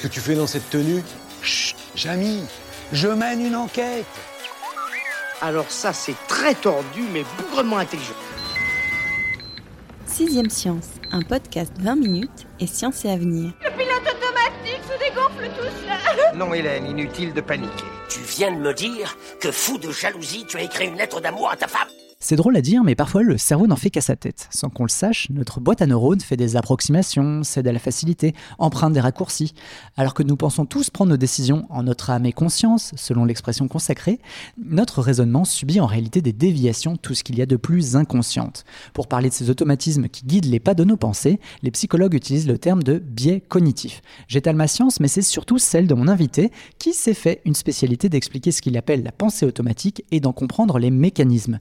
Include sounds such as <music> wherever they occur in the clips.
qu'est-ce que tu fais dans cette tenue Chut, Jamy, je mène une enquête. Alors ça, c'est très tordu, mais bougrement intelligent. Sixième Science, un podcast 20 minutes et science et avenir. Le pilote automatique se dégonfle tout seul. Non, Hélène, inutile de paniquer. Tu viens de me dire que fou de jalousie, tu as écrit une lettre d'amour à ta femme? C'est drôle à dire, mais parfois le cerveau n'en fait qu'à sa tête. Sans qu'on le sache, notre boîte à neurones fait des approximations, cède à la facilité, emprunte des raccourcis. Alors que nous pensons tous prendre nos décisions en notre âme et conscience, selon l'expression consacrée, notre raisonnement subit en réalité des déviations, tout ce qu'il y a de plus inconsciente. Pour parler de ces automatismes qui guident les pas de nos pensées, les psychologues utilisent le terme de biais cognitif. J'étale ma science, mais c'est surtout celle de mon invité, qui s'est fait une spécialité d'expliquer ce qu'il appelle la pensée automatique et d'en comprendre les mécanismes.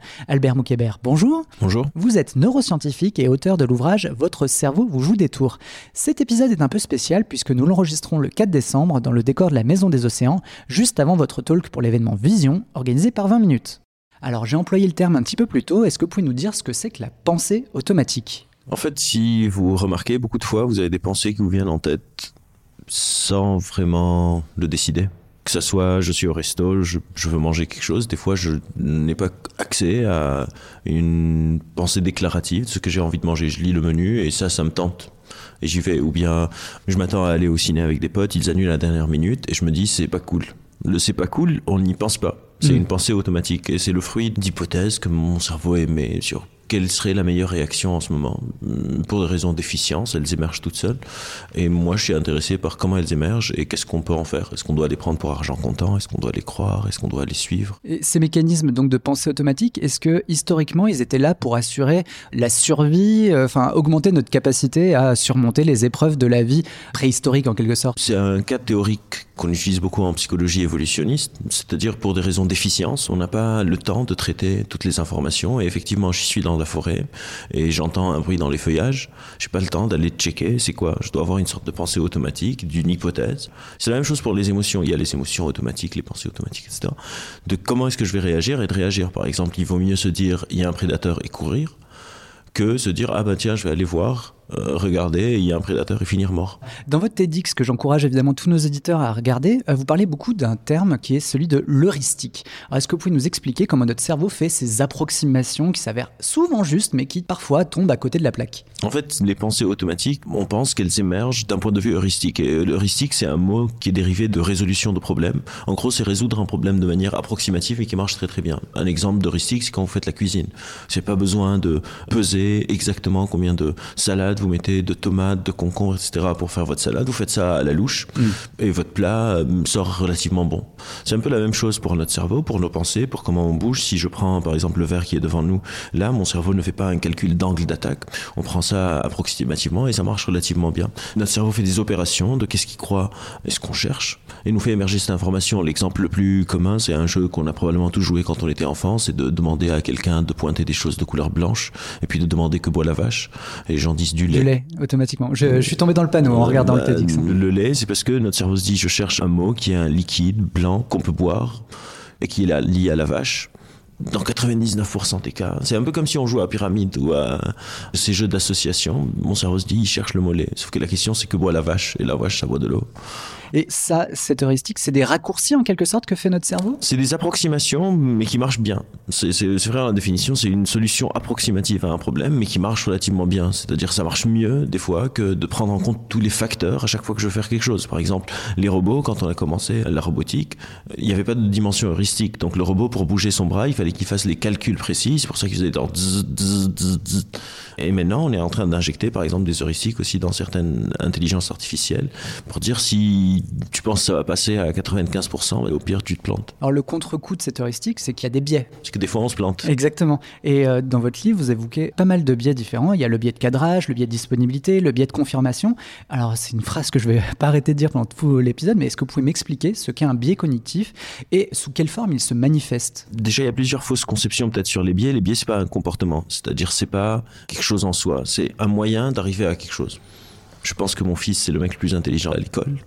Moukébert, bonjour. Bonjour. Vous êtes neuroscientifique et auteur de l'ouvrage Votre cerveau vous joue des tours. Cet épisode est un peu spécial puisque nous l'enregistrons le 4 décembre dans le décor de la Maison des Océans, juste avant votre talk pour l'événement Vision, organisé par 20 minutes. Alors j'ai employé le terme un petit peu plus tôt, est-ce que vous pouvez nous dire ce que c'est que la pensée automatique? En fait, si vous remarquez, beaucoup de fois, vous avez des pensées qui vous viennent en tête sans vraiment le décider. Que ce soit, je suis au resto, je, je veux manger quelque chose, des fois, je n'ai pas accès à une pensée déclarative de ce que j'ai envie de manger. Je lis le menu et ça, ça me tente. Et j'y vais. Ou bien, je m'attends à aller au ciné avec des potes, ils annulent à la dernière minute et je me dis, c'est pas cool. Le c'est pas cool, on n'y pense pas. C'est Mm. une pensée automatique et c'est le fruit d'hypothèses que mon cerveau émet sur quelle serait la meilleure réaction en ce moment? Hum, Pour des raisons d'efficience, elles émergent toutes seules. Et moi, je suis intéressé par comment elles émergent et qu'est-ce qu'on peut en faire. Est-ce qu'on doit les prendre pour argent comptant? Est-ce qu'on doit les croire? Est-ce qu'on doit les suivre? Et ces mécanismes donc de pensée automatique, est-ce que historiquement ils étaient là pour assurer la survie, euh, enfin augmenter notre capacité à surmonter les épreuves de la vie préhistorique en quelque sorte? C'est un cas théorique qu'on utilise beaucoup en psychologie évolutionniste, c'est-à-dire pour des raisons d'efficience, on n'a pas le temps de traiter toutes les informations. Et effectivement, je suis dans la forêt et j'entends un bruit dans les feuillages. J'ai pas le temps d'aller checker c'est quoi. Je dois avoir une sorte de pensée automatique, d'une hypothèse. C'est la même chose pour les émotions. Il y a les émotions automatiques, les pensées automatiques, etc. De comment est-ce que je vais réagir et de réagir. Par exemple, il vaut mieux se dire il y a un prédateur et courir que se dire ah ben tiens je vais aller voir euh, regarder il y a un prédateur et finir mort Dans votre TEDx, que j'encourage évidemment tous nos éditeurs à regarder, euh, vous parlez beaucoup d'un terme qui est celui de l'heuristique. Est-ce que vous pouvez nous expliquer comment notre cerveau fait ces approximations qui s'avèrent souvent justes, mais qui parfois tombent à côté de la plaque? En fait, les pensées automatiques, on pense qu'elles émergent d'un point de vue heuristique. Et l'heuristique, c'est un mot qui est dérivé de résolution de problème. En gros, c'est résoudre un problème de manière approximative et qui marche très très bien. Un exemple d'heuristique, c'est quand vous faites la cuisine. C'est pas besoin de peser exactement combien de salades vous mettez, de tomates, de concombres, etc. pour faire votre salade. Vous faites ça à la louche et votre plat euh, sort relativement bon. C'est un peu la même chose pour notre cerveau, pour nos pensées, pour comment on bouge. Si je prends par exemple le verre qui est devant nous, là, mon cerveau ne fait pas un calcul d'angle d'attaque. On prend ça approximativement et ça marche relativement bien. Notre cerveau fait des opérations de qu'est-ce qu'il croit et ce qu'on cherche et nous fait émerger cette information. L'exemple le plus commun, c'est un jeu qu'on a probablement tous joué quand on était enfant, c'est de demander à quelqu'un de pointer des choses de couleur blanche et puis de demander que boit la vache. Et les gens disent du lait. Du lait, automatiquement. Je, je suis tombé dans le panneau en regardant Bah, le TEDx. hein. Le, lait, c'est parce que notre cerveau se dit je cherche un mot qui est un liquide blanc qu'on peut boire et qui est là- lié à la vache. Dans 99% des cas, c'est un peu comme si on jouait à pyramide ou à ces jeux d'association. Mon cerveau se dit il cherche le mot lait. Sauf que la question c'est que boit la vache et la vache ça boit de l'eau. Et ça, cette heuristique, c'est des raccourcis en quelque sorte que fait notre cerveau? C'est des approximations, mais qui marchent bien. C'est vrai, la définition, c'est une solution approximative à un problème, mais qui marche relativement bien. C'est-à-dire, ça marche mieux, des fois, que de prendre en compte tous les facteurs à chaque fois que je veux faire quelque chose. Par exemple, les robots, quand on a commencé la robotique, il n'y avait pas de dimension heuristique. Donc, le robot, pour bouger son bras, il fallait qu'il fasse les calculs précis. C'est pour ça qu'il faisait dans. Et maintenant, on est en train d'injecter, par exemple, des heuristiques aussi dans certaines intelligences artificielles pour dire si tu penses que ça va passer à 95%, mais au pire, tu te plantes. Alors le contre-coup de cette heuristique, c'est qu'il y a des biais. Parce que des fois, on se plante. Exactement. Et euh, dans votre livre, vous évoquez pas mal de biais différents. Il y a le biais de cadrage, le biais de disponibilité, le biais de confirmation. Alors c'est une phrase que je vais <laughs> pas arrêter de dire pendant tout l'épisode, mais est-ce que vous pouvez m'expliquer ce qu'est un biais cognitif et sous quelle forme il se manifeste? Déjà, il y a plusieurs fausses conceptions peut-être sur les biais. Les biais, c'est pas un comportement. C'est-à-dire, c'est pas quelque chose en soi. C'est un moyen d'arriver à quelque chose. Je pense que mon fils, c'est le mec le plus intelligent à l'école.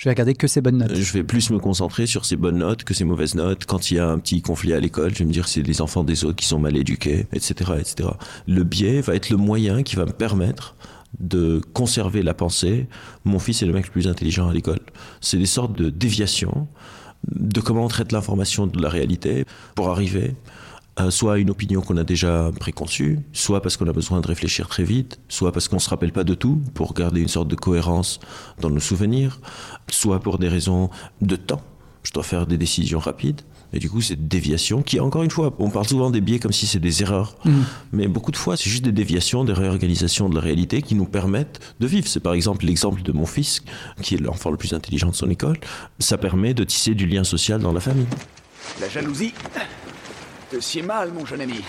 Je vais regarder que ces bonnes notes. Euh, Je vais plus me concentrer sur ses bonnes notes que ses mauvaises notes. Quand il y a un petit conflit à l'école, je vais me dire c'est les enfants des autres qui sont mal éduqués, etc., etc. Le biais va être le moyen qui va me permettre de conserver la pensée. Mon fils est le mec le plus intelligent à l'école. C'est des sortes de déviations de comment on traite l'information de la réalité pour arriver à soit une opinion qu'on a déjà préconçue, soit parce qu'on a besoin de réfléchir très vite, soit parce qu'on ne se rappelle pas de tout pour garder une sorte de cohérence dans nos souvenirs, soit pour des raisons de temps. Je dois faire des décisions rapides. Et du coup, cette déviation, qui, encore une fois, on parle souvent des biais comme si c'est des erreurs, mais beaucoup de fois, c'est juste des déviations, des réorganisations de la réalité qui nous permettent de vivre. C'est par exemple l'exemple de mon fils, qui est l'enfant le plus intelligent de son école. Ça permet de tisser du lien social dans la famille. La jalousie te sied mal, mon jeune ami.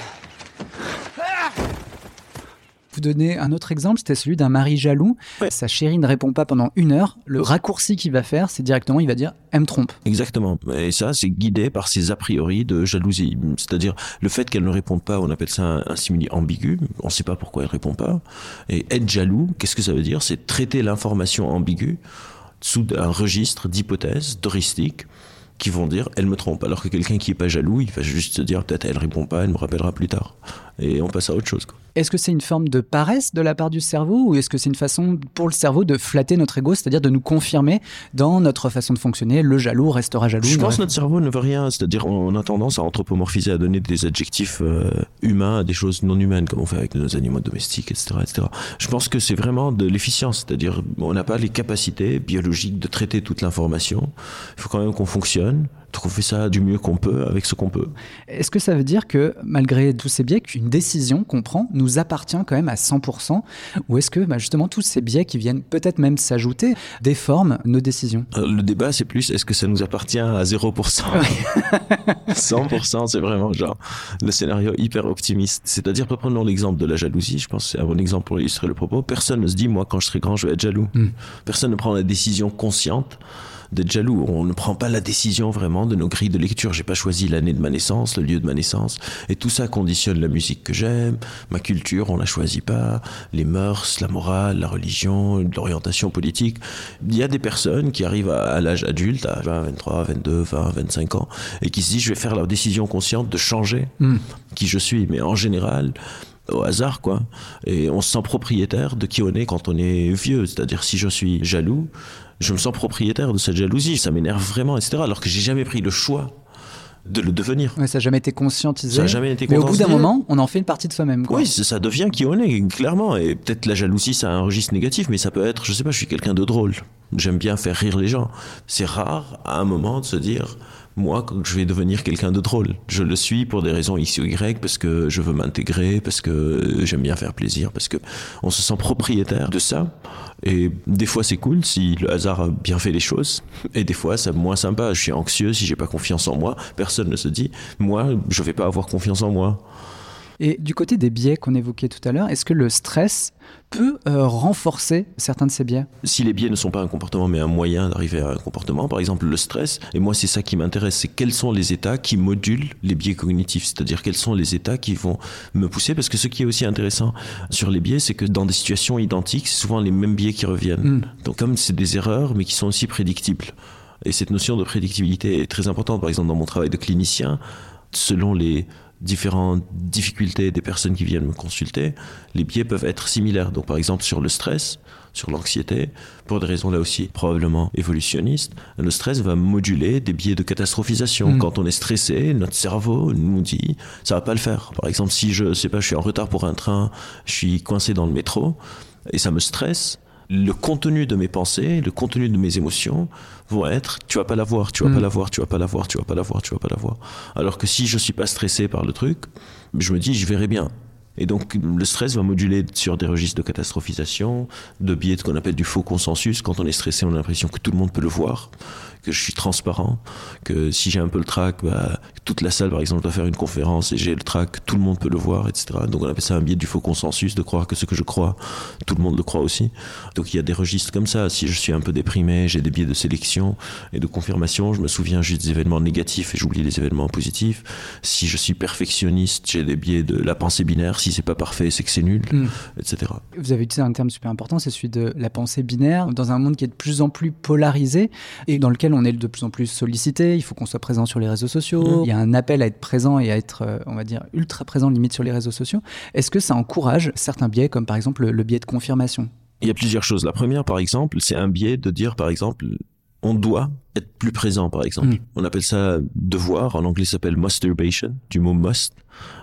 Vous donnez un autre exemple, c'était celui d'un mari jaloux. Sa chérie ne répond pas pendant une heure. Le raccourci qu'il va faire, c'est directement, il va dire Elle me trompe. Exactement. Et ça, c'est guidé par ces a priori de jalousie. C'est-à-dire, le fait qu'elle ne réponde pas, on appelle ça un, un simili ambigu. On ne sait pas pourquoi elle répond pas. Et être jaloux, qu'est-ce que ça veut dire? C'est traiter l'information ambiguë sous un registre d'hypothèses, d'heuristiques, qui vont dire elle me trompe. Alors que quelqu'un qui est pas jaloux, il va juste se dire peut-être elle répond pas, elle me rappellera plus tard. Et on passe à autre chose. quoi. Est-ce que c'est une forme de paresse de la part du cerveau ou est-ce que c'est une façon pour le cerveau de flatter notre ego, c'est-à-dire de nous confirmer dans notre façon de fonctionner Le jaloux restera jaloux. Je pense que notre cerveau ne veut rien, c'est-à-dire on a tendance à anthropomorphiser, à donner des adjectifs euh, humains à des choses non humaines, comme on fait avec nos animaux domestiques, etc. etc. Je pense que c'est vraiment de l'efficience, c'est-à-dire on n'a pas les capacités biologiques de traiter toute l'information. Il faut quand même qu'on fonctionne, fait ça du mieux qu'on peut avec ce qu'on peut. Est-ce que ça veut dire que malgré tous ces biais, qu'une décision qu'on prend nous appartient quand même à 100% Ou est-ce que bah, justement tous ces biais qui viennent peut-être même s'ajouter déforment nos décisions? Euh, Le débat, c'est plus est-ce que ça nous appartient à 0% 100%, c'est vraiment genre le scénario hyper optimiste. C'est-à-dire, prenons l'exemple de la jalousie, je pense que c'est un bon exemple pour illustrer le propos. Personne ne se dit, moi, quand je serai grand, je vais être jaloux. Personne ne prend la décision consciente d'être jaloux. On ne prend pas la décision vraiment de nos grilles de lecture. J'ai pas choisi l'année de ma naissance, le lieu de ma naissance. Et tout ça conditionne la musique que j'aime, ma culture, on la choisit pas, les mœurs, la morale, la religion, l'orientation politique. Il y a des personnes qui arrivent à, à l'âge adulte, à 20, 23, 22, 20, 25 ans, et qui se disent, je vais faire la décision consciente de changer qui je suis. Mais en général, au hasard, quoi. Et on se sent propriétaire de qui on est quand on est vieux. C'est-à-dire, si je suis jaloux, je me sens propriétaire de cette jalousie. Ça m'énerve vraiment, etc. Alors que j'ai jamais pris le choix de le devenir. Ouais, Ça n'a jamais été conscientisé. Ça a jamais été Mais au bout d'un moment, on en fait une partie de soi-même. quoi. Oui, ça ça devient qui on est, clairement. Et peut-être la jalousie, ça a un registre négatif, mais ça peut être, je sais pas, je suis quelqu'un de drôle. J'aime bien faire rire les gens. C'est rare, à un moment, de se dire, moi, je vais devenir quelqu'un de drôle. Je le suis pour des raisons X ou Y, parce que je veux m'intégrer, parce que j'aime bien faire plaisir, parce que on se sent propriétaire de ça. Et des fois, c'est cool si le hasard a bien fait les choses. Et des fois, c'est moins sympa. Je suis anxieux si j'ai pas confiance en moi. Personne ne se dit, moi, je vais pas avoir confiance en moi. Et du côté des biais qu'on évoquait tout à l'heure, est-ce que le stress peut euh, renforcer certains de ces biais? Si les biais ne sont pas un comportement mais un moyen d'arriver à un comportement, par exemple le stress, et moi c'est ça qui m'intéresse, c'est quels sont les états qui modulent les biais cognitifs, c'est-à-dire quels sont les états qui vont me pousser, parce que ce qui est aussi intéressant sur les biais, c'est que dans des situations identiques, c'est souvent les mêmes biais qui reviennent. Donc comme c'est des erreurs, mais qui sont aussi prédictibles. Et cette notion de prédictibilité est très importante, par exemple dans mon travail de clinicien, selon les différentes difficultés des personnes qui viennent me consulter, les biais peuvent être similaires. Donc par exemple sur le stress, sur l'anxiété, pour des raisons là aussi probablement évolutionnistes, le stress va moduler des biais de catastrophisation. Mm. Quand on est stressé, notre cerveau nous dit ça va pas le faire. Par exemple, si je sais pas, je suis en retard pour un train, je suis coincé dans le métro et ça me stresse, le contenu de mes pensées, le contenu de mes émotions vont être tu vas pas la voir, tu vas Mm. pas la voir, tu vas pas la voir, tu vas pas la voir, tu vas pas la voir. Alors que si je suis pas stressé par le truc, je me dis je verrai bien. Et donc le stress va moduler sur des registres de catastrophisation, de biais de qu'on appelle du faux consensus. Quand on est stressé, on a l'impression que tout le monde peut le voir que je suis transparent, que si j'ai un peu le trac, bah, toute la salle par exemple doit faire une conférence et j'ai le trac, tout le monde peut le voir, etc. Donc on appelle ça un biais du faux consensus, de croire que ce que je crois, tout le monde le croit aussi. Donc il y a des registres comme ça. Si je suis un peu déprimé, j'ai des biais de sélection et de confirmation, je me souviens juste des événements négatifs et j'oublie les événements positifs. Si je suis perfectionniste, j'ai des biais de la pensée binaire. Si c'est pas parfait, c'est que c'est nul, Mm. etc. Vous avez utilisé un terme super important, c'est celui de la pensée binaire, dans un monde qui est de plus en plus polarisé et dans lequel on est de plus en plus sollicité, il faut qu'on soit présent sur les réseaux sociaux, Mm. il y a un appel à être présent et à être, euh, on va dire, ultra présent limite sur les réseaux sociaux. Est-ce que ça encourage certains biais, comme par exemple le, le biais de confirmation? Il y a plusieurs choses. La première, par exemple, c'est un biais de dire, par exemple, on doit être plus présent, par exemple. Mm. On appelle ça devoir. En anglais, ça s'appelle masturbation, du mot must.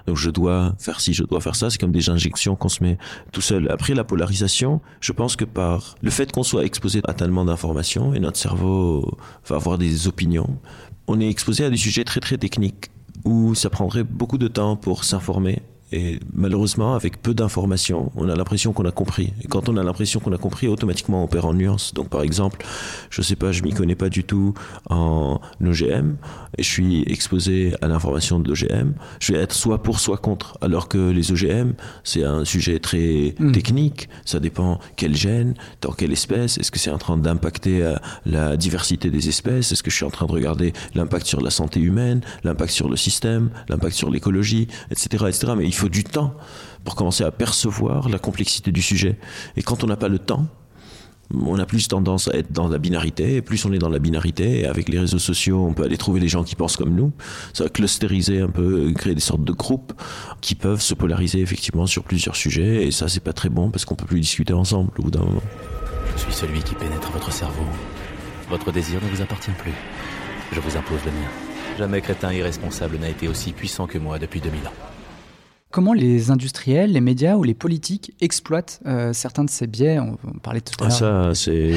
Donc, je dois faire ci, je dois faire ça. C'est comme des injections qu'on se met tout seul. Après, la polarisation, je pense que par le fait qu'on soit exposé à tellement d'informations et notre cerveau va avoir des opinions, on est exposé à des sujets très, très techniques où ça prendrait beaucoup de temps pour s'informer. Et malheureusement, avec peu d'informations, on a l'impression qu'on a compris. Et quand on a l'impression qu'on a compris, automatiquement on perd en nuances. Donc par exemple, je sais pas, je m'y connais pas du tout en OGM, et je suis exposé à l'information de l'OGM, je vais être soit pour, soit contre. Alors que les OGM, c'est un sujet très Mm. technique, ça dépend quel gène, dans quelle espèce, est-ce que c'est en train d'impacter euh, la diversité des espèces, est-ce que je suis en train de regarder l'impact sur la santé humaine, l'impact sur le système, l'impact sur l'écologie, etc., etc. Mais il faut du temps pour commencer à percevoir la complexité du sujet. Et quand on n'a pas le temps, on a plus tendance à être dans la binarité, et plus on est dans la binarité, et avec les réseaux sociaux, on peut aller trouver les gens qui pensent comme nous. Ça va clusteriser un peu, créer des sortes de groupes qui peuvent se polariser effectivement sur plusieurs sujets, et ça c'est pas très bon parce qu'on peut plus discuter ensemble au bout d'un moment. Je suis celui qui pénètre votre cerveau. Votre désir ne vous appartient plus. Je vous impose le mien. Jamais crétin irresponsable n'a été aussi puissant que moi depuis 2000 ans. Comment les industriels, les médias ou les politiques exploitent euh, certains de ces biais? On, on parlait tout à Ah, l'heure. ça, c'est.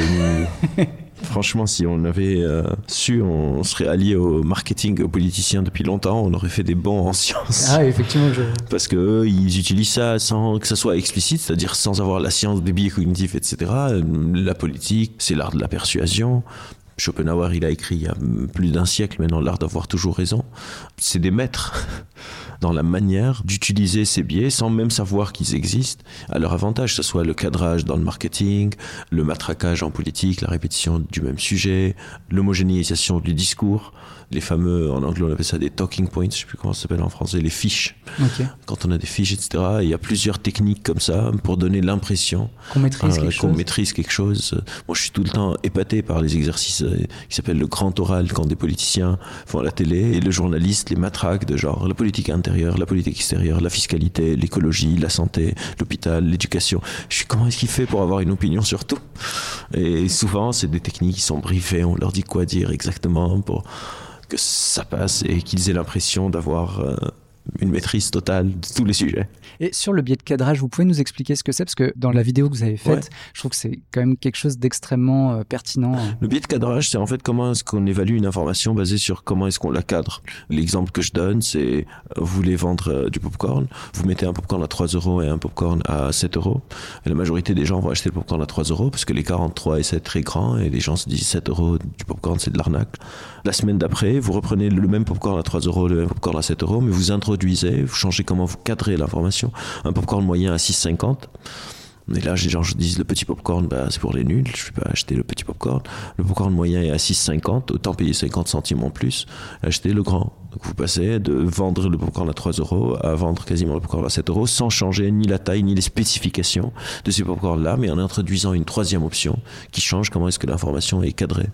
une- <laughs> Franchement, si on avait euh, su, on serait allié au marketing, et aux politiciens depuis longtemps, on aurait fait des bons en sciences. Ah, effectivement, je... Parce que eux, ils utilisent ça sans que ça soit explicite, c'est-à-dire sans avoir la science des biais cognitifs, etc. La politique, c'est l'art de la persuasion. Schopenhauer, il a écrit il y a plus d'un siècle maintenant l'art d'avoir toujours raison. C'est des maîtres <laughs> dans la manière d'utiliser ces biais sans même savoir qu'ils existent à leur avantage, que ce soit le cadrage dans le marketing, le matraquage en politique, la répétition du même sujet, l'homogénéisation du discours, les fameux, en anglais on appelle ça des talking points, je sais plus comment ça s'appelle en français, les fiches. Quand on a des fiches, etc., il y a plusieurs techniques comme ça pour donner l'impression Qu'on maîtrise euh, quelque qu'on chose. maîtrise quelque chose. Moi, je suis tout le temps épaté par les exercices qui s'appellent le grand oral quand des politiciens font la télé et le journaliste les matraque de genre la politique intérieure, la politique extérieure, la fiscalité, l'écologie, la santé, l'hôpital, l'éducation. Je suis comment est-ce qu'il fait pour avoir une opinion sur tout? Et souvent, c'est des techniques qui sont briefées, on leur dit quoi dire exactement pour que ça passe et qu'ils aient l'impression d'avoir euh, une maîtrise totale de tous les sujets. Et sur le biais de cadrage, vous pouvez nous expliquer ce que c'est Parce que dans la vidéo que vous avez faite, Ouais. je trouve que c'est quand même quelque chose d'extrêmement euh, pertinent. Le biais de cadrage, c'est en fait comment est-ce qu'on évalue une information basée sur comment est-ce qu'on la cadre. L'exemple que je donne, c'est euh, vous voulez vendre euh, du popcorn, vous mettez un popcorn à 3 euros et un popcorn à 7 euros. Et la majorité des gens vont acheter le popcorn à 3 euros parce que l'écart entre 3 et 7 est très grand et les gens se disent 7 euros du popcorn, c'est de l'arnaque. La semaine d'après, vous reprenez le même popcorn à 3 euros, le même popcorn à 7 euros, mais vous introduisez, vous changez comment vous cadrez l'information. Un popcorn moyen à 6,50. Et là, les gens disent le petit popcorn, bah, c'est pour les nuls, je ne vais pas acheter le petit popcorn. Le popcorn moyen est à 6,50, autant payer 50 centimes en plus, acheter le grand. Donc vous passez de vendre le popcorn à 3 euros à vendre quasiment le popcorn à 7 euros sans changer ni la taille ni les spécifications de ces popcorns-là, mais en introduisant une troisième option qui change comment est-ce que l'information est cadrée.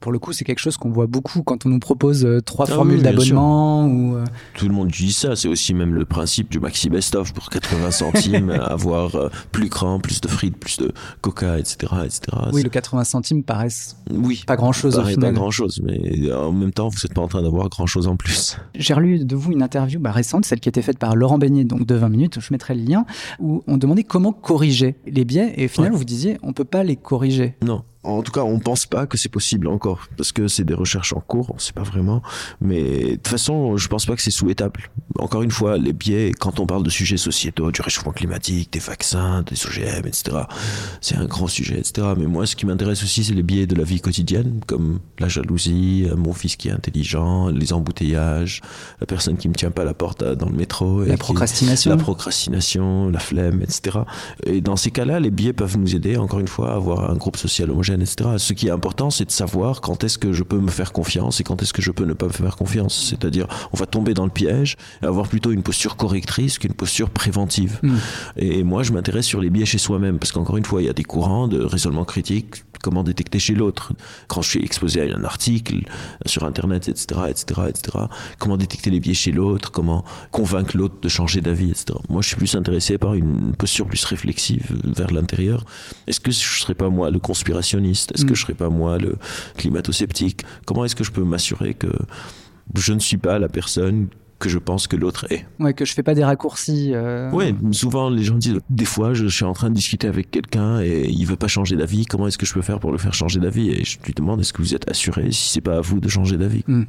Pour le coup, c'est quelque chose qu'on voit beaucoup quand on nous propose euh, trois Ah formules oui, d'abonnement ou euh, Tout le monde dit ça, c'est aussi même le principe du maxi best-of pour 80 centimes, <laughs> avoir euh, plus grand, plus de frites, plus de coca, etc. etc. oui, le 80 centimes paraissent Oui. pas grand chose au paraît final. pas grand chose, mais en même temps, vous n'êtes pas en train d'avoir grand chose en plus. J'ai relu de vous une interview bah, récente, celle qui a été faite par Laurent Beignet, donc de 20 minutes, je mettrai le lien, où on demandait comment corriger les biais, et au final, Ouais. vous disiez, on peut pas les corriger. Non. En tout cas, on pense pas que c'est possible encore, parce que c'est des recherches en cours, on sait pas vraiment. Mais de toute façon, je pense pas que c'est souhaitable. Encore une fois, les biais, quand on parle de sujets sociétaux, du réchauffement climatique, des vaccins, des OGM, etc., c'est un grand sujet, etc. Mais moi, ce qui m'intéresse aussi, c'est les biais de la vie quotidienne, comme la jalousie, mon fils qui est intelligent, les embouteillages, la personne qui me tient pas la porte dans le métro. La procrastination. La procrastination, la flemme, etc. Et dans ces cas-là, les biais peuvent nous aider, encore une fois, à avoir un groupe social homogène, etc. Ce qui est important, c'est de savoir quand est-ce que je peux me faire confiance et quand est-ce que je peux ne pas me faire confiance. C'est-à-dire, on va tomber dans le piège et avoir plutôt une posture correctrice qu'une posture préventive. Mm. Et moi, je m'intéresse sur les biais chez soi-même, parce qu'encore une fois, il y a des courants de raisonnement critique, comment détecter chez l'autre. Quand je suis exposé à un article sur Internet, etc., etc., etc., comment détecter les biais chez l'autre, comment convaincre l'autre de changer d'avis, etc. Moi, je suis plus intéressé par une posture plus réflexive vers l'intérieur. Est-ce que je ne serais pas moi le conspirationniste? Est-ce que je ne serais pas moi le climato-sceptique? Comment est-ce que je peux m'assurer que je ne suis pas la personne que je pense que l'autre est. Ouais, que je fais pas des raccourcis. Euh... Ouais, souvent les gens disent des fois je suis en train de discuter avec quelqu'un et il veut pas changer d'avis, comment est-ce que je peux faire pour le faire changer d'avis? Et je lui demande est-ce que vous êtes assuré si c'est pas à vous de changer d'avis? Mm.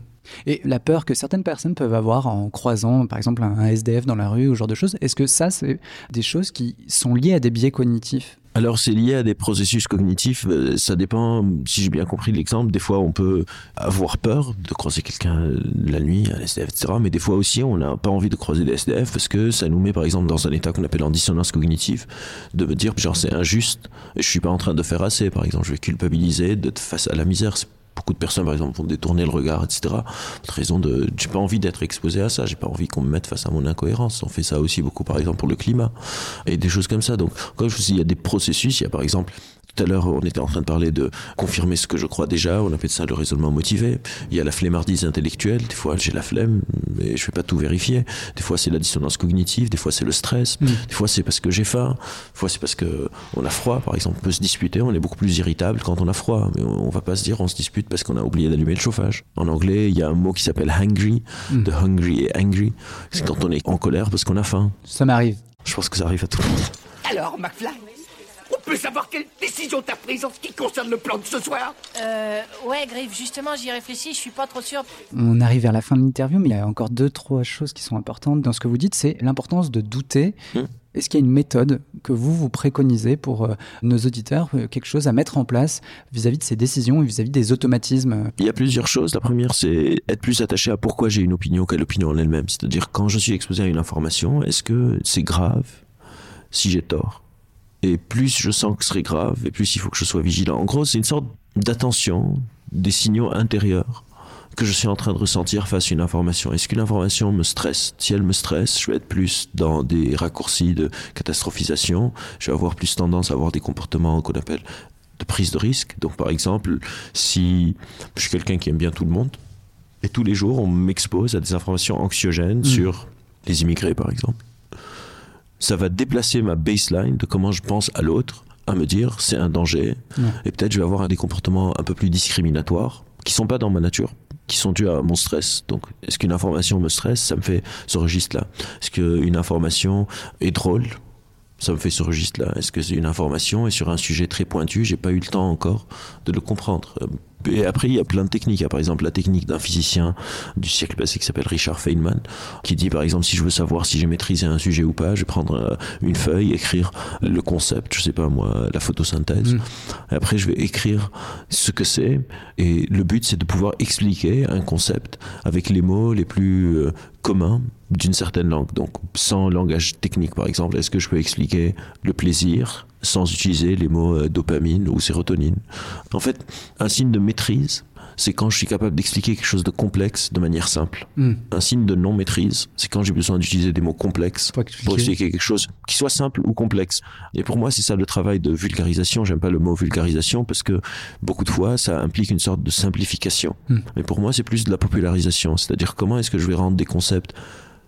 Et la peur que certaines personnes peuvent avoir en croisant, par exemple, un SDF dans la rue ou ce genre de choses, est-ce que ça, c'est des choses qui sont liées à des biais cognitifs? Alors c'est lié à des processus cognitifs, euh, ça dépend, si j'ai bien compris l'exemple, des fois on peut avoir peur de croiser quelqu'un la nuit, un SDF, etc. Mais des fois aussi on n'a pas envie de croiser des SDF parce que ça nous met par exemple dans un état qu'on appelle en dissonance cognitive, de me dire genre c'est injuste, je suis pas en train de faire assez, par exemple je vais culpabiliser d'être face à la misère, beaucoup de personnes, par exemple, vont détourner le regard, etc. Raison de, j'ai pas envie d'être exposé à ça. J'ai pas envie qu'on me mette face à mon incohérence. On fait ça aussi beaucoup, par exemple, pour le climat et des choses comme ça. Donc, comme je vous dis, il y a des processus. Il y a, par exemple, tout à l'heure, on était en train de parler de confirmer ce que je crois déjà. On appelle ça le raisonnement motivé. Il y a la flemmardise intellectuelle. Des fois, j'ai la flemme, mais je vais pas tout vérifier. Des fois, c'est la dissonance cognitive. Des fois, c'est le stress. Mm. Des fois, c'est parce que j'ai faim. Des fois, c'est parce que on a froid. Par exemple, on peut se disputer. On est beaucoup plus irritable quand on a froid. Mais on, on va pas se dire on se dispute parce qu'on a oublié d'allumer le chauffage. En anglais, il y a un mot qui s'appelle hungry, Mm. de hungry et angry. C'est quand on est en colère parce qu'on a faim. Ça m'arrive. Je pense que ça arrive à tout le monde. Alors, McFly, on peut savoir quelle décision t'as prise en ce qui concerne le plan de ce soir Euh, ouais, Griff, justement, j'y réfléchis, je suis pas trop sûr. On arrive vers la fin de l'interview, mais il y a encore deux, trois choses qui sont importantes dans ce que vous dites. C'est l'importance de douter. Mm. Est-ce qu'il y a une méthode que vous, vous préconisez pour euh, nos auditeurs, euh, quelque chose à mettre en place vis-à-vis de ces décisions et vis-à-vis des automatismes? Il y a plusieurs choses. La première, c'est être plus attaché à pourquoi j'ai une opinion qu'à l'opinion en elle-même. C'est-à-dire, quand je suis exposé à une information, est-ce que c'est grave si j'ai tort? Et plus je sens que ce serait grave, et plus il faut que je sois vigilant. En gros, c'est une sorte d'attention des signaux intérieurs que je suis en train de ressentir face à une information. Est-ce qu'une information me stresse? Si elle me stresse, je vais être plus dans des raccourcis de catastrophisation. Je vais avoir plus tendance à avoir des comportements qu'on appelle de prise de risque. Donc, par exemple, si je suis quelqu'un qui aime bien tout le monde, et tous les jours, on m'expose à des informations anxiogènes sur les immigrés, par exemple, ça va déplacer ma baseline de comment je pense à l'autre, à me dire c'est un danger, Ouais. et peut-être je vais avoir des comportements un peu plus discriminatoires, qui sont pas dans ma nature, qui sont dus à mon stress. Donc, est-ce qu'une information me stresse? Ça me fait ce registre-là. Est-ce qu'une information est drôle? Ça me fait ce registre-là. Est-ce que c'est une information et sur un sujet très pointu, j'ai pas eu le temps encore de le comprendre. Euh, Et après, il y a plein de techniques. Il y a par exemple la technique d'un physicien du siècle passé qui s'appelle Richard Feynman, qui dit par exemple si je veux savoir si j'ai maîtrisé un sujet ou pas, je vais prendre euh, une feuille, écrire le concept, je sais pas moi, la photosynthèse. Mm. Et après, je vais écrire ce que c'est. Et le but, c'est de pouvoir expliquer un concept avec les mots les plus euh, communs d'une certaine langue. Donc, sans langage technique, par exemple, est-ce que je peux expliquer le plaisir sans utiliser les mots euh, dopamine ou sérotonine? En fait, un signe de maîtrise, c'est quand je suis capable d'expliquer quelque chose de complexe de manière simple. Mm. Un signe de non-maîtrise, c'est quand j'ai besoin d'utiliser des mots complexes Pour pour expliquer. expliquer quelque chose qui soit simple ou complexe. Et pour moi, c'est ça le travail de vulgarisation. J'aime pas le mot vulgarisation parce que beaucoup de fois, ça implique une sorte de simplification. Mm. Mais pour moi, c'est plus de la popularisation. C'est-à-dire comment est-ce que je vais rendre des concepts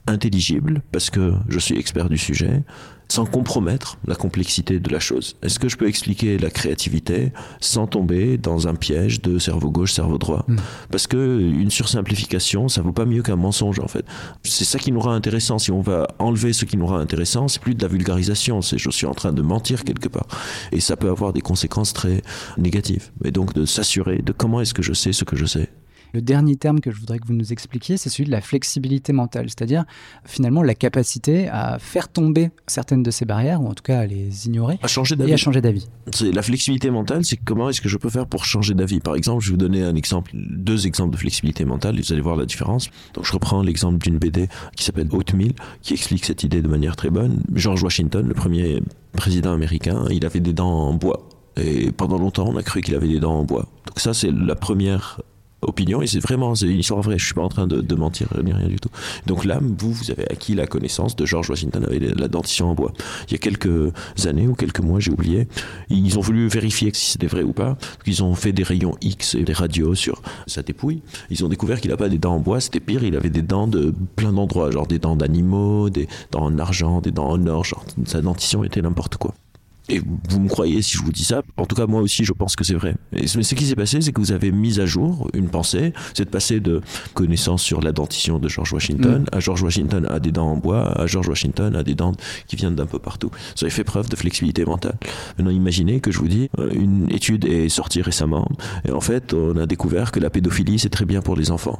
intelligible, parce que je suis expert du sujet, sans compromettre la complexité de la chose Est-ce que je peux expliquer la créativité sans tomber dans un piège de cerveau gauche, cerveau droit? Hmm. Parce que une sursimplification, ça vaut pas mieux qu'un mensonge en fait. C'est ça qui nous rend intéressant. Si on va enlever ce qui nous rend intéressant, c'est plus de la vulgarisation, c'est je suis en train de mentir quelque part. Et ça peut avoir des conséquences très négatives. Et donc de s'assurer de comment est-ce que je sais ce que je sais. Le dernier terme que je voudrais que vous nous expliquiez, c'est celui de la flexibilité mentale, c'est-à-dire finalement la capacité à faire tomber certaines de ces barrières, ou en tout cas à les ignorer, À changer et d'avis. à changer d'avis. C'est la flexibilité mentale, c'est comment est-ce que je peux faire pour changer d'avis. Par exemple, je vais vous donner un exemple, deux exemples de flexibilité mentale, et vous allez voir la différence. Donc, je reprends l'exemple d'une BD qui s'appelle Oatmeal, qui explique cette idée de manière très bonne. George Washington, le premier président américain, il avait des dents en bois. Et pendant longtemps, on a cru qu'il avait des dents en bois. Donc ça, c'est la première opinion et c'est vraiment c'est une histoire vraie. Je suis pas en train de, de mentir ni rien du tout. Donc là vous vous avez acquis la connaissance de George Washington avec la dentition en bois. Il y a quelques années ou quelques mois j'ai oublié ils ont voulu vérifier si c'était vrai ou pas. Ils ont fait des rayons X et des radios sur sa dépouille. Ils ont découvert qu'il n'a pas des dents en bois. C'était pire il avait des dents de plein d'endroits genre des dents d'animaux des dents en argent des dents en or genre sa dentition était n'importe quoi et vous me croyez si je vous dis ça. En tout cas, moi aussi, je pense que c'est vrai. Et ce ce qui s'est passé, c'est que vous avez mis à jour une pensée. C'est de passer de connaissance sur la dentition de George Washington à George Washington a des dents en bois, à George Washington a des dents qui viennent d'un peu partout. Vous avez fait preuve de flexibilité mentale. Maintenant, imaginez que je vous dis, euh, une étude est sortie récemment. Et en fait, on a découvert que la pédophilie, c'est très bien pour les enfants.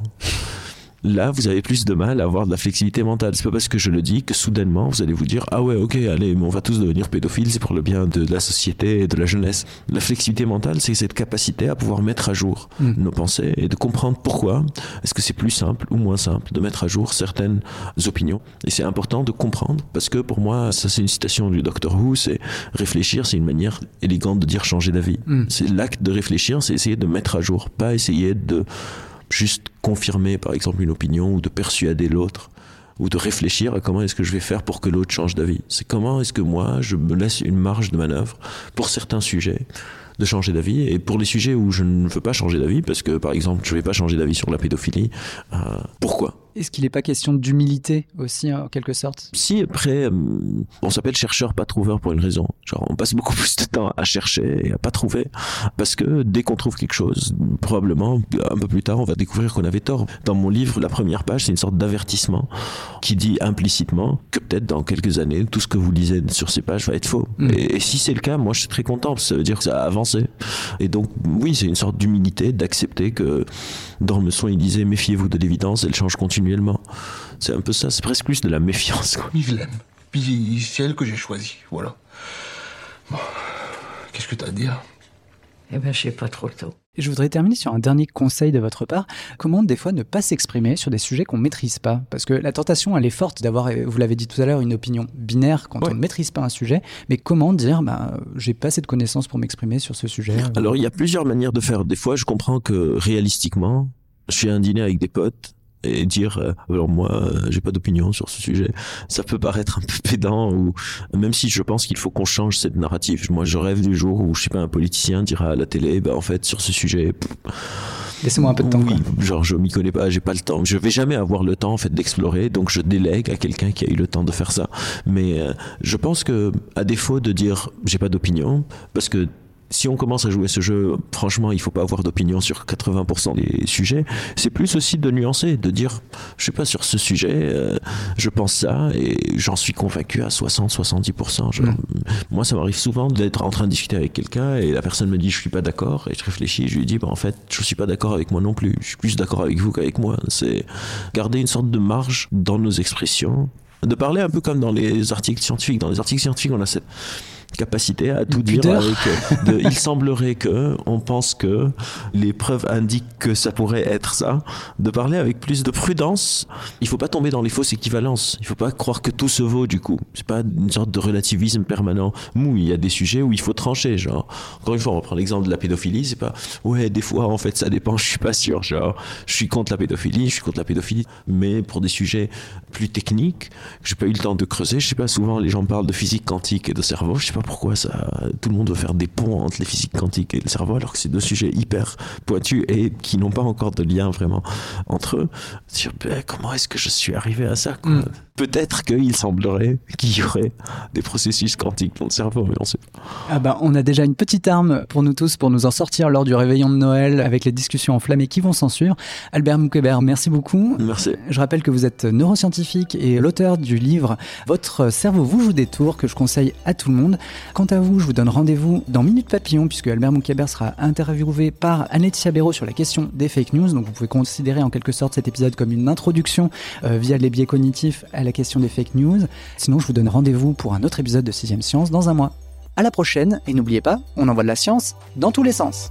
Là, vous avez plus de mal à avoir de la flexibilité mentale. C'est pas parce que je le dis que soudainement vous allez vous dire ah ouais ok allez mais on va tous devenir pédophiles c'est pour le bien de, de la société et de la jeunesse. La flexibilité mentale c'est cette capacité à pouvoir mettre à jour Mm. nos pensées et de comprendre pourquoi est-ce que c'est plus simple ou moins simple de mettre à jour certaines opinions? Et c'est important de comprendre parce que pour moi ça c'est une citation du Docteur Who c'est réfléchir c'est une manière élégante de dire changer d'avis. Mm. C'est l'acte de réfléchir c'est essayer de mettre à jour pas essayer de juste confirmer par exemple une opinion ou de persuader l'autre ou de réfléchir à comment est-ce que je vais faire pour que l'autre change d'avis. C'est comment est-ce que moi je me laisse une marge de manœuvre pour certains sujets de changer d'avis et pour les sujets où je ne veux pas changer d'avis parce que par exemple je ne vais pas changer d'avis sur la pédophilie euh, pourquoi? Est-ce qu'il n'est pas question d'humilité aussi, en quelque sorte? Si après, euh, on s'appelle chercheur, pas trouveur pour une raison. Genre, on passe beaucoup <laughs> plus de temps à chercher et à pas trouver, parce que dès qu'on trouve quelque chose, probablement un peu plus tard, on va découvrir qu'on avait tort. Dans mon livre, la première page, c'est une sorte d'avertissement qui dit implicitement que peut-être dans quelques années, tout ce que vous lisez sur ces pages va être faux. Mm. Et, et si c'est le cas, moi, je suis très content. parce que Ça veut dire que ça a avancé. Et donc, oui, c'est une sorte d'humilité d'accepter que dans le son, il disait méfiez-vous de l'évidence, elle change continuellement. C'est un peu ça, c'est presque plus de la méfiance. Quoi. Oui, je l'aime. Puis c'est elle que j'ai choisie, voilà. Bon, qu'est-ce que t'as à dire? Eh ben, je sais pas trop le temps. Et je voudrais terminer sur un dernier conseil de votre part. Comment des fois ne pas s'exprimer sur des sujets qu'on maîtrise pas? Parce que la tentation, elle est forte d'avoir, euh, vous l'avez dit tout à l'heure, une opinion binaire quand on ne maîtrise pas un sujet. Mais comment dire, bah, j'ai pas assez de connaissances pour m'exprimer sur ce sujet? Alors, il y a plusieurs manières de faire. Des fois, je comprends que réalistiquement, je suis à un dîner avec des potes et dire euh, alors moi euh, j'ai pas d'opinion sur ce sujet ça peut paraître un peu <laughs> pédant ou même si je pense qu'il faut qu'on change cette narrative moi je rêve du jour où je sais pas un politicien dira à la télé bah en fait sur ce sujet Laissez-moi un peu de temps. oui, genre je m'y connais pas, j'ai pas le temps. Je vais jamais avoir le temps en fait d'explorer, donc je délègue à quelqu'un qui a eu le temps de faire ça. Mais euh, je pense que à défaut de dire j'ai pas d'opinion, parce que si on commence à jouer ce jeu, franchement, il faut pas avoir d'opinion sur 80% des sujets. C'est plus aussi de nuancer, de dire, je sais pas, sur ce sujet, euh, je pense ça et j'en suis convaincu à 60-70%. Genre, Moi, ça m'arrive souvent d'être en train de discuter avec quelqu'un et la personne me dit, je suis pas d'accord et je réfléchis, je lui dis, bah, en fait, je suis pas d'accord avec moi non plus. Je suis plus d'accord avec vous qu'avec moi. C'est garder une sorte de marge dans nos expressions, de parler un peu comme dans les articles scientifiques. Dans les articles scientifiques, on a cette capacité à tout dire avec euh, de, il semblerait que on pense que les preuves indiquent que ça pourrait être ça. De parler avec plus de prudence il faut pas tomber dans les fausses équivalences. Il faut pas croire que tout se vaut du coup. C'est pas une sorte de relativisme permanent. Mou il y a des sujets où il faut trancher genre. Encore une fois on reprend l'exemple de la pédophilie c'est pas ouais des fois en fait ça dépend je suis pas sûr genre. Je suis contre la pédophilie je suis contre la pédophilie. Mais pour des sujets plus techniques que j'ai pas eu le temps de creuser. Je sais pas souvent les gens parlent de physique quantique et de cerveau je sais pas pas pourquoi ça, tout le monde veut faire des ponts entre les physiques quantiques et le cerveau, alors que c'est deux sujets hyper pointus et qui n'ont pas encore de lien vraiment entre eux. Ben, comment est-ce que je suis arrivé à ça quoi peut-être qu'il semblerait qu'il y aurait des processus quantiques dans le cerveau, mais on sait pas. Ah bah, on a déjà une petite arme pour nous tous pour nous en sortir lors du réveillon de Noël avec les discussions enflammées qui vont s'en suivre. Albert Moukébert, merci beaucoup. Merci. Je rappelle que vous êtes neuroscientifique et l'auteur du livre Votre cerveau vous joue des tours que je conseille à tout le monde. Quant à vous, je vous donne rendez-vous dans Minute Papillon puisque Albert Moukébert sera interviewé par Annette Béraud sur la question des fake news. Donc vous pouvez considérer en quelque sorte cet épisode comme une introduction euh, via les biais cognitifs à la question des fake news. Sinon, je vous donne rendez-vous pour un autre épisode de 6ème Science dans un mois. À la prochaine, et n'oubliez pas, on envoie de la science dans tous les sens.